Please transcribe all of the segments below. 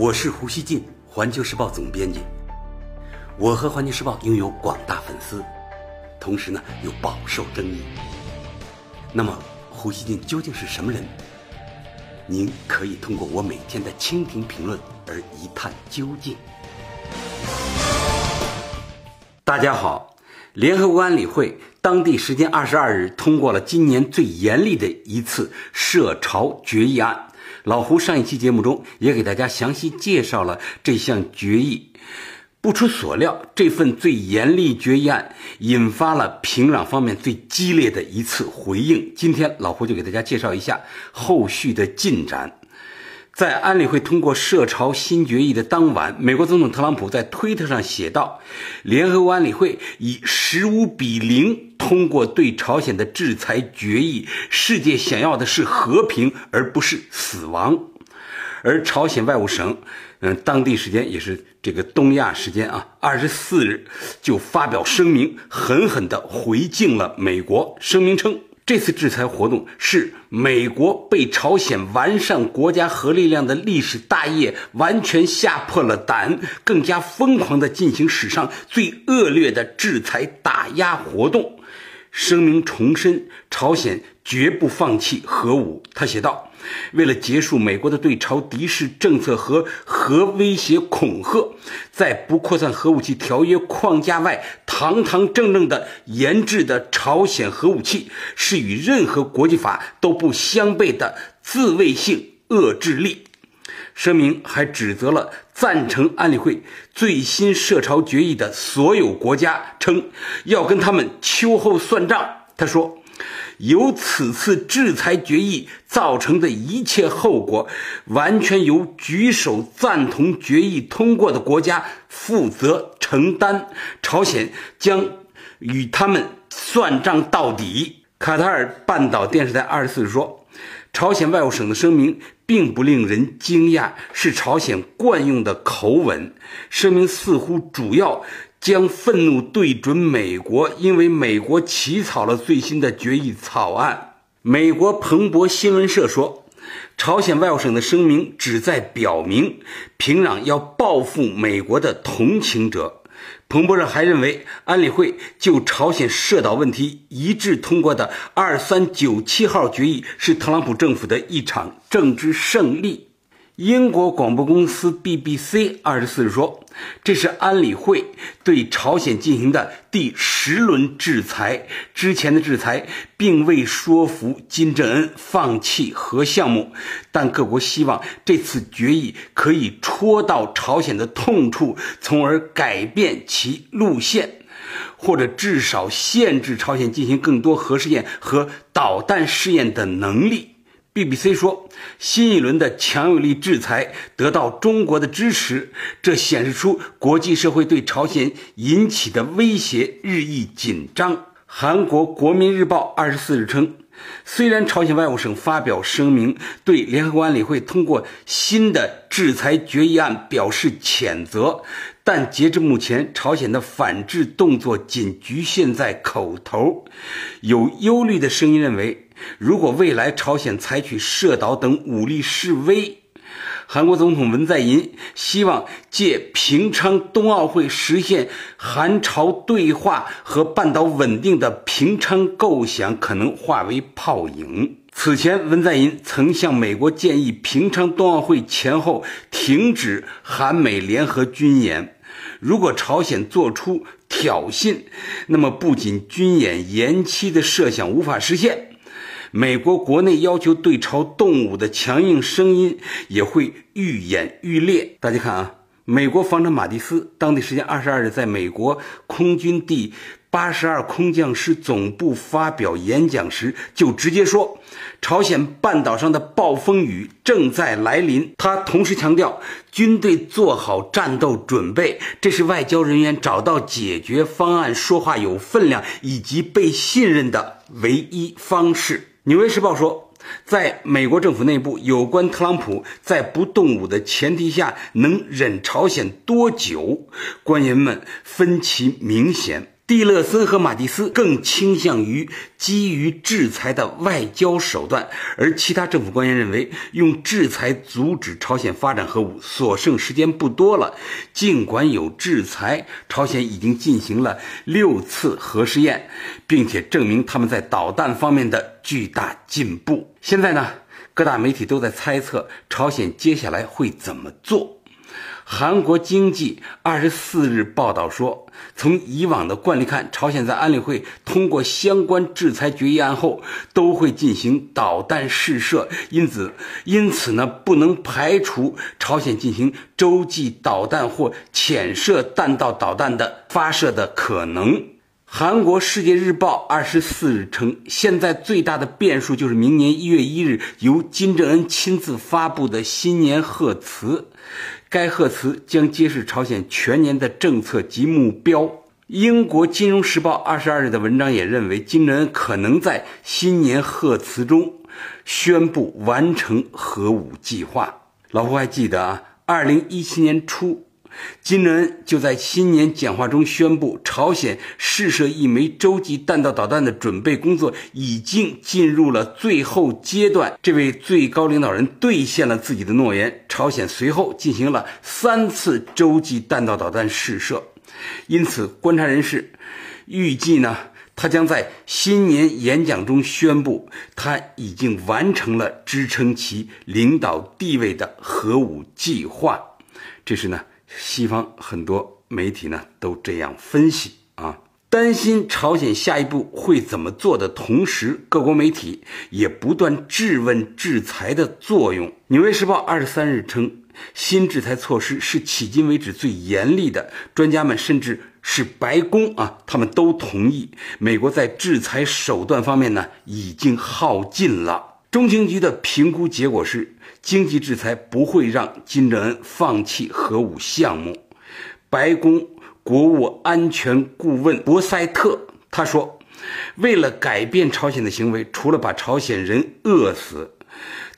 我是胡锡进，环球时报总编辑。我和环球时报拥有广大粉丝，同时呢又饱受争议。那么，胡锡进究竟是什么人？您可以通过我每天的蜻蜓评论而一探究竟。大家好，联合国安理会当地时间二十二日通过了今年最严厉的一次涉朝决议案。老胡上一期节目中也给大家详细介绍了这项决议。不出所料，这份最严厉决议案引发了平壤方面最激烈的一次回应。今天老胡就给大家介绍一下后续的进展。在安理会通过涉朝新决议的当晚，美国总统特朗普在推特上写道：“联合国安理会以十五比零通过对朝鲜的制裁决议，世界想要的是和平，而不是死亡。”而朝鲜外务省，嗯，当地时间也是这个东亚时间啊，二十四日就发表声明，狠狠地回敬了美国。声明称。这次制裁活动是美国被朝鲜完善国家核力量的历史大业完全吓破了胆，更加疯狂地进行史上最恶劣的制裁打压活动。声明重申，朝鲜绝不放弃核武。他写道。为了结束美国的对朝敌视政策和核威胁恐吓，在不扩散核武器条约框架外，堂堂正正的研制的朝鲜核武器，是与任何国际法都不相悖的自卫性遏制力。声明还指责了赞成安理会最新涉朝决议的所有国家，称要跟他们秋后算账。他说。由此次制裁决议造成的一切后果，完全由举手赞同决议通过的国家负责承担。朝鲜将与他们算账到底。卡塔尔半岛电视台二十四日说，朝鲜外务省的声明并不令人惊讶，是朝鲜惯用的口吻。声明似乎主要。将愤怒对准美国，因为美国起草了最新的决议草案。美国彭博新闻社说，朝鲜外务省的声明旨在表明平壤要报复美国的同情者。彭博社还认为，安理会就朝鲜涉岛问题一致通过的二三九七号决议是特朗普政府的一场政治胜利。英国广播公司 BBC 二十四日说，这是安理会对朝鲜进行的第十轮制裁。之前的制裁并未说服金正恩放弃核项目，但各国希望这次决议可以戳到朝鲜的痛处，从而改变其路线，或者至少限制朝鲜进行更多核试验和导弹试验的能力。BBC 说，新一轮的强有力制裁得到中国的支持，这显示出国际社会对朝鲜引起的威胁日益紧张。韩国国民日报二十四日称，虽然朝鲜外务省发表声明对联合国安理会通过新的制裁决议案表示谴责，但截至目前，朝鲜的反制动作仅局限在口头。有忧虑的声音认为。如果未来朝鲜采取射岛等武力示威，韩国总统文在寅希望借平昌冬奥会实现韩朝对话和半岛稳定的平昌构想可能化为泡影。此前，文在寅曾向美国建议平昌冬奥会前后停止韩美联合军演。如果朝鲜做出挑衅，那么不仅军演延期的设想无法实现。美国国内要求对朝动武的强硬声音也会愈演愈烈。大家看啊，美国防长马蒂斯当地时间二十二日在美国空军第八十二空降师总部发表演讲时，就直接说，朝鲜半岛上的暴风雨正在来临。他同时强调，军队做好战斗准备，这是外交人员找到解决方案、说话有分量以及被信任的唯一方式。《纽约时报》说，在美国政府内部，有关特朗普在不动武的前提下能忍朝鲜多久，官员们分歧明显。蒂勒森和马蒂斯更倾向于基于制裁的外交手段，而其他政府官员认为，用制裁阻止朝鲜发展核武所剩时间不多了。尽管有制裁，朝鲜已经进行了六次核试验，并且证明他们在导弹方面的巨大进步。现在呢，各大媒体都在猜测朝鲜接下来会怎么做。韩国经济二十四日报道说，从以往的惯例看，朝鲜在安理会通过相关制裁决议案后，都会进行导弹试射，因此，因此呢，不能排除朝鲜进行洲际导弹或潜射弹道导弹的发射的可能。韩国《世界日报》二十四日称，现在最大的变数就是明年一月一日由金正恩亲自发布的新年贺词。该贺词将揭示朝鲜全年的政策及目标。英国《金融时报》二十二日的文章也认为，金正恩可能在新年贺词中宣布完成核武计划。老胡还记得啊，二零一七年初。金正恩就在新年讲话中宣布，朝鲜试射一枚洲际弹道导弹的准备工作已经进入了最后阶段。这位最高领导人兑现了自己的诺言，朝鲜随后进行了三次洲际弹道导弹试射。因此，观察人士预计呢，他将在新年演讲中宣布，他已经完成了支撑其领导地位的核武计划。这是呢。西方很多媒体呢都这样分析啊，担心朝鲜下一步会怎么做的同时，各国媒体也不断质问制裁的作用。《纽约时报》二十三日称，新制裁措施是迄今为止最严厉的。专家们甚至是白宫啊，他们都同意，美国在制裁手段方面呢已经耗尽了。中情局的评估结果是。经济制裁不会让金正恩放弃核武项目。白宫国务安全顾问博塞特他说：“为了改变朝鲜的行为，除了把朝鲜人饿死，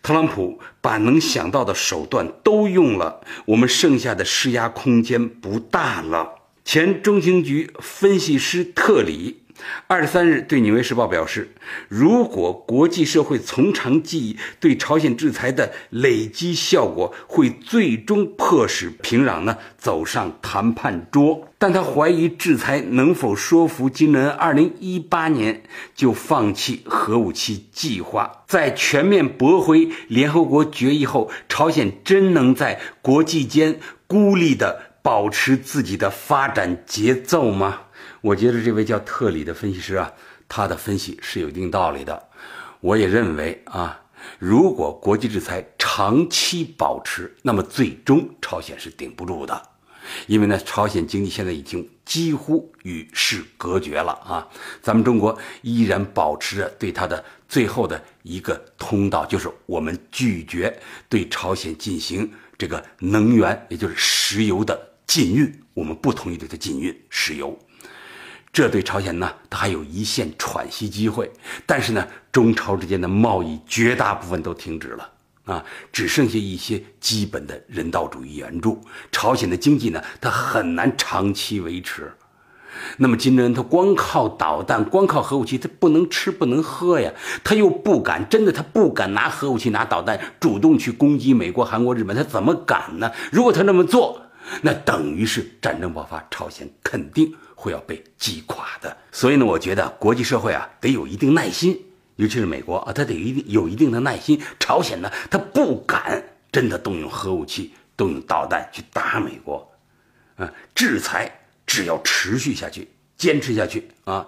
特朗普把能想到的手段都用了，我们剩下的施压空间不大了。”前中情局分析师特里。二十三日，对《纽约时报》表示，如果国际社会从长计议，对朝鲜制裁的累积效果会最终迫使平壤呢走上谈判桌。但他怀疑制裁能否说服金正恩二零一八年就放弃核武器计划。在全面驳回联合国决议后，朝鲜真能在国际间孤立地保持自己的发展节奏吗？我觉得这位叫特里的分析师啊，他的分析是有一定道理的。我也认为啊，如果国际制裁长期保持，那么最终朝鲜是顶不住的，因为呢，朝鲜经济现在已经几乎与世隔绝了啊。咱们中国依然保持着对它的最后的一个通道，就是我们拒绝对朝鲜进行这个能源，也就是石油的禁运，我们不同意对它禁运石油。这对朝鲜呢，它还有一线喘息机会。但是呢，中朝之间的贸易绝大部分都停止了啊，只剩下一些基本的人道主义援助。朝鲜的经济呢，它很难长期维持。那么金正恩他光靠导弹，光靠核武器，他不能吃不能喝呀，他又不敢，真的他不敢拿核武器、拿导弹主动去攻击美国、韩国、日本，他怎么敢呢？如果他那么做，那等于是战争爆发，朝鲜肯定。会要被击垮的，所以呢，我觉得国际社会啊得有一定耐心，尤其是美国啊，他得一定有一定的耐心。朝鲜呢，他不敢真的动用核武器、动用导弹去打美国，啊，制裁只要持续下去、坚持下去啊，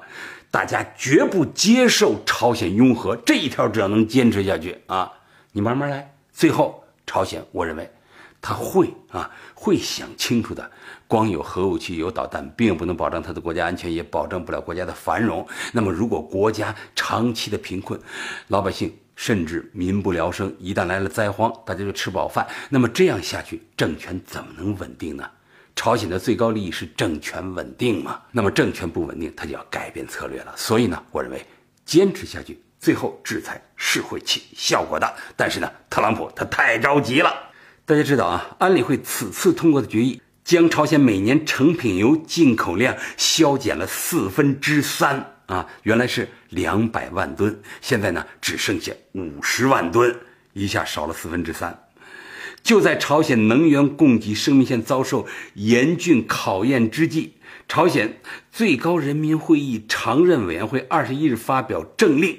大家绝不接受朝鲜拥核这一条，只要能坚持下去啊，你慢慢来，最后朝鲜，我认为他会啊会想清楚的。光有核武器、有导弹，并不能保障他的国家安全，也保证不了国家的繁荣。那么，如果国家长期的贫困，老百姓甚至民不聊生，一旦来了灾荒，大家就吃不饱饭。那么这样下去，政权怎么能稳定呢？朝鲜的最高利益是政权稳定嘛？那么政权不稳定，他就要改变策略了。所以呢，我认为坚持下去，最后制裁是会起效果的。但是呢，特朗普他太着急了。大家知道啊，安理会此次通过的决议。将朝鲜每年成品油进口量削减了四分之三啊，原来是两百万吨，现在呢只剩下五十万吨，一下少了四分之三。就在朝鲜能源供给生命线遭受严峻考验之际，朝鲜最高人民会议常任委员会二十一日发表政令，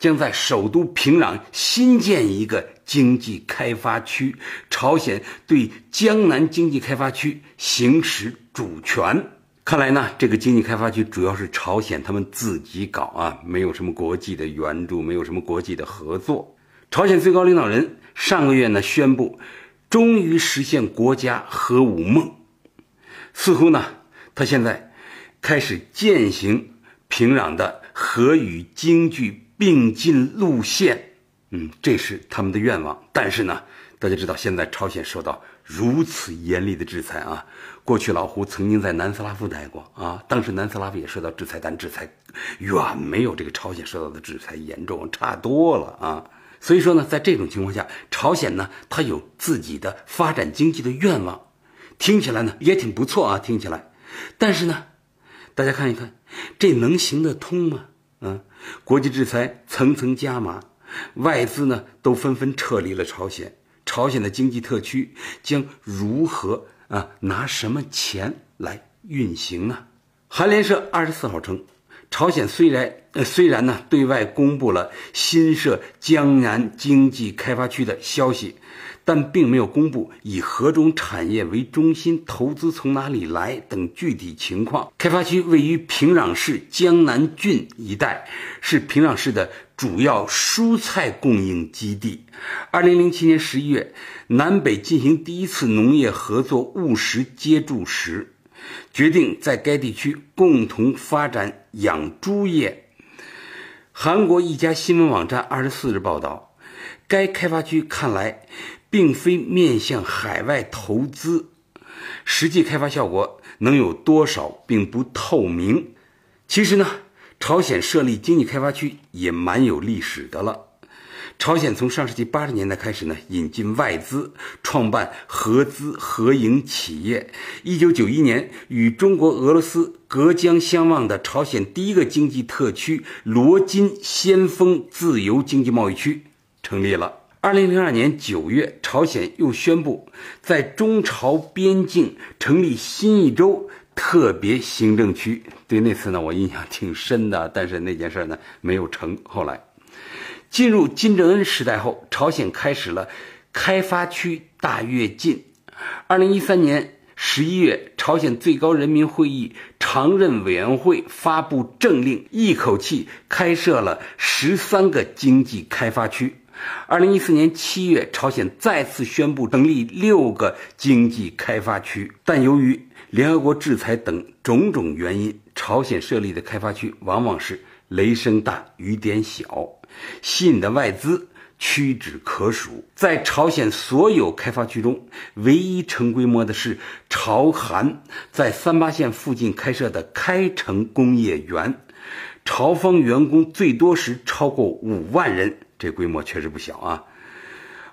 将在首都平壤新建一个经济开发区，朝鲜对江南经济开发区行使主权。看来呢，这个经济开发区主要是朝鲜他们自己搞啊，没有什么国际的援助，没有什么国际的合作。朝鲜最高领导人上个月呢宣布，终于实现国家核武梦。似乎呢，他现在开始践行平壤的核与经济并进路线。嗯，这是他们的愿望。但是呢，大家知道现在朝鲜受到如此严厉的制裁啊。过去老胡曾经在南斯拉夫待过啊，当时南斯拉夫也受到制裁，但制裁远没有这个朝鲜受到的制裁严重，差多了啊。所以说呢，在这种情况下，朝鲜呢，它有自己的发展经济的愿望，听起来呢也挺不错啊，听起来。但是呢，大家看一看，这能行得通吗？嗯，国际制裁层层加码，外资呢都纷纷撤离了朝鲜，朝鲜的经济特区将如何啊拿什么钱来运行呢？韩联社二十四号称。朝鲜虽然呃虽然呢对外公布了新设江南经济开发区的消息，但并没有公布以何种产业为中心、投资从哪里来等具体情况。开发区位于平壤市江南郡一带，是平壤市的主要蔬菜供应基地。二零零七年十一月，南北进行第一次农业合作务实接触时。决定在该地区共同发展养猪业。韩国一家新闻网站二十四日报道，该开发区看来并非面向海外投资，实际开发效果能有多少并不透明。其实呢，朝鲜设立经济开发区也蛮有历史的了。朝鲜从上世纪八十年代开始呢，引进外资，创办合资合营企业。一九九一年，与中国、俄罗斯隔江相望的朝鲜第一个经济特区——罗金先锋自由经济贸易区成立了。二零零二年九月，朝鲜又宣布在中朝边境成立新一州特别行政区。对那次呢，我印象挺深的，但是那件事呢没有成。后来。进入金正恩时代后，朝鲜开始了开发区大跃进。二零一三年十一月，朝鲜最高人民会议常任委员会发布政令，一口气开设了十三个经济开发区。二零一四年七月，朝鲜再次宣布成立六个经济开发区，但由于联合国制裁等种种原因，朝鲜设立的开发区往往是雷声大雨点小。吸引的外资屈指可数，在朝鲜所有开发区中，唯一成规模的是朝韩在三八线附近开设的开城工业园，朝方员工最多时超过五万人，这规模确实不小啊。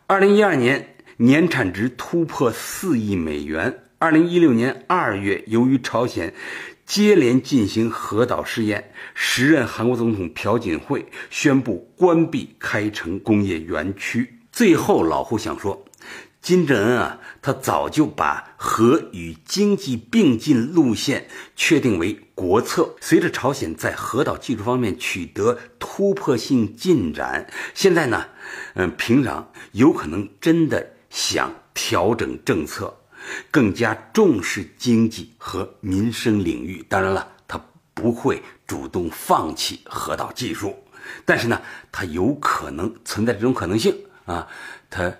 二零一二年年产值突破四亿美元。二零一六年二月，由于朝鲜。接连进行核导试验，时任韩国总统朴槿惠宣布关闭开城工业园区。最后，老胡想说，金正恩啊，他早就把核与经济并进路线确定为国策。随着朝鲜在核导技术方面取得突破性进展，现在呢，嗯，平壤有可能真的想调整政策。更加重视经济和民生领域，当然了，他不会主动放弃核导技术，但是呢，他有可能存在这种可能性啊，他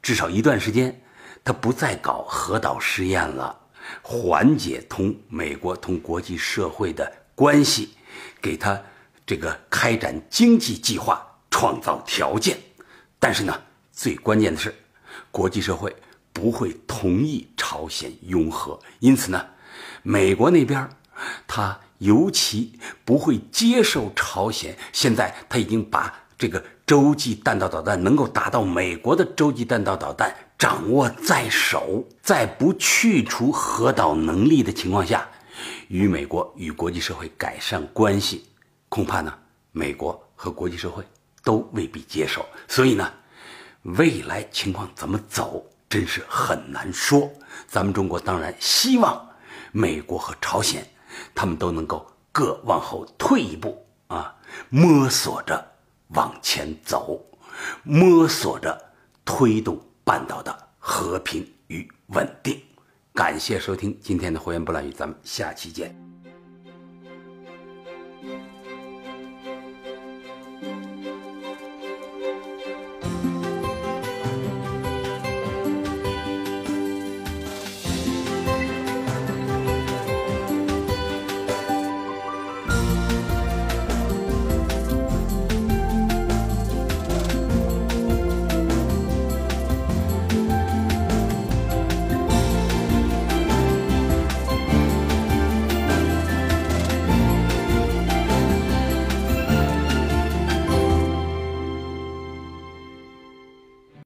至少一段时间，他不再搞核导试验了，缓解同美国同国际社会的关系，给他这个开展经济计划创造条件，但是呢，最关键的是，国际社会。不会同意朝鲜拥核，因此呢，美国那边他尤其不会接受朝鲜。现在他已经把这个洲际弹道导弹能够打到美国的洲际弹道导弹掌握在手，在不去除核导能力的情况下，与美国与国际社会改善关系，恐怕呢，美国和国际社会都未必接受。所以呢，未来情况怎么走，真是很难说。咱们中国当然希望美国和朝鲜，他们都能够各往后退一步啊，摸索着往前走，摸索着推动半岛的和平与稳定。感谢收听今天的《胡言不乱语》，咱们下期见。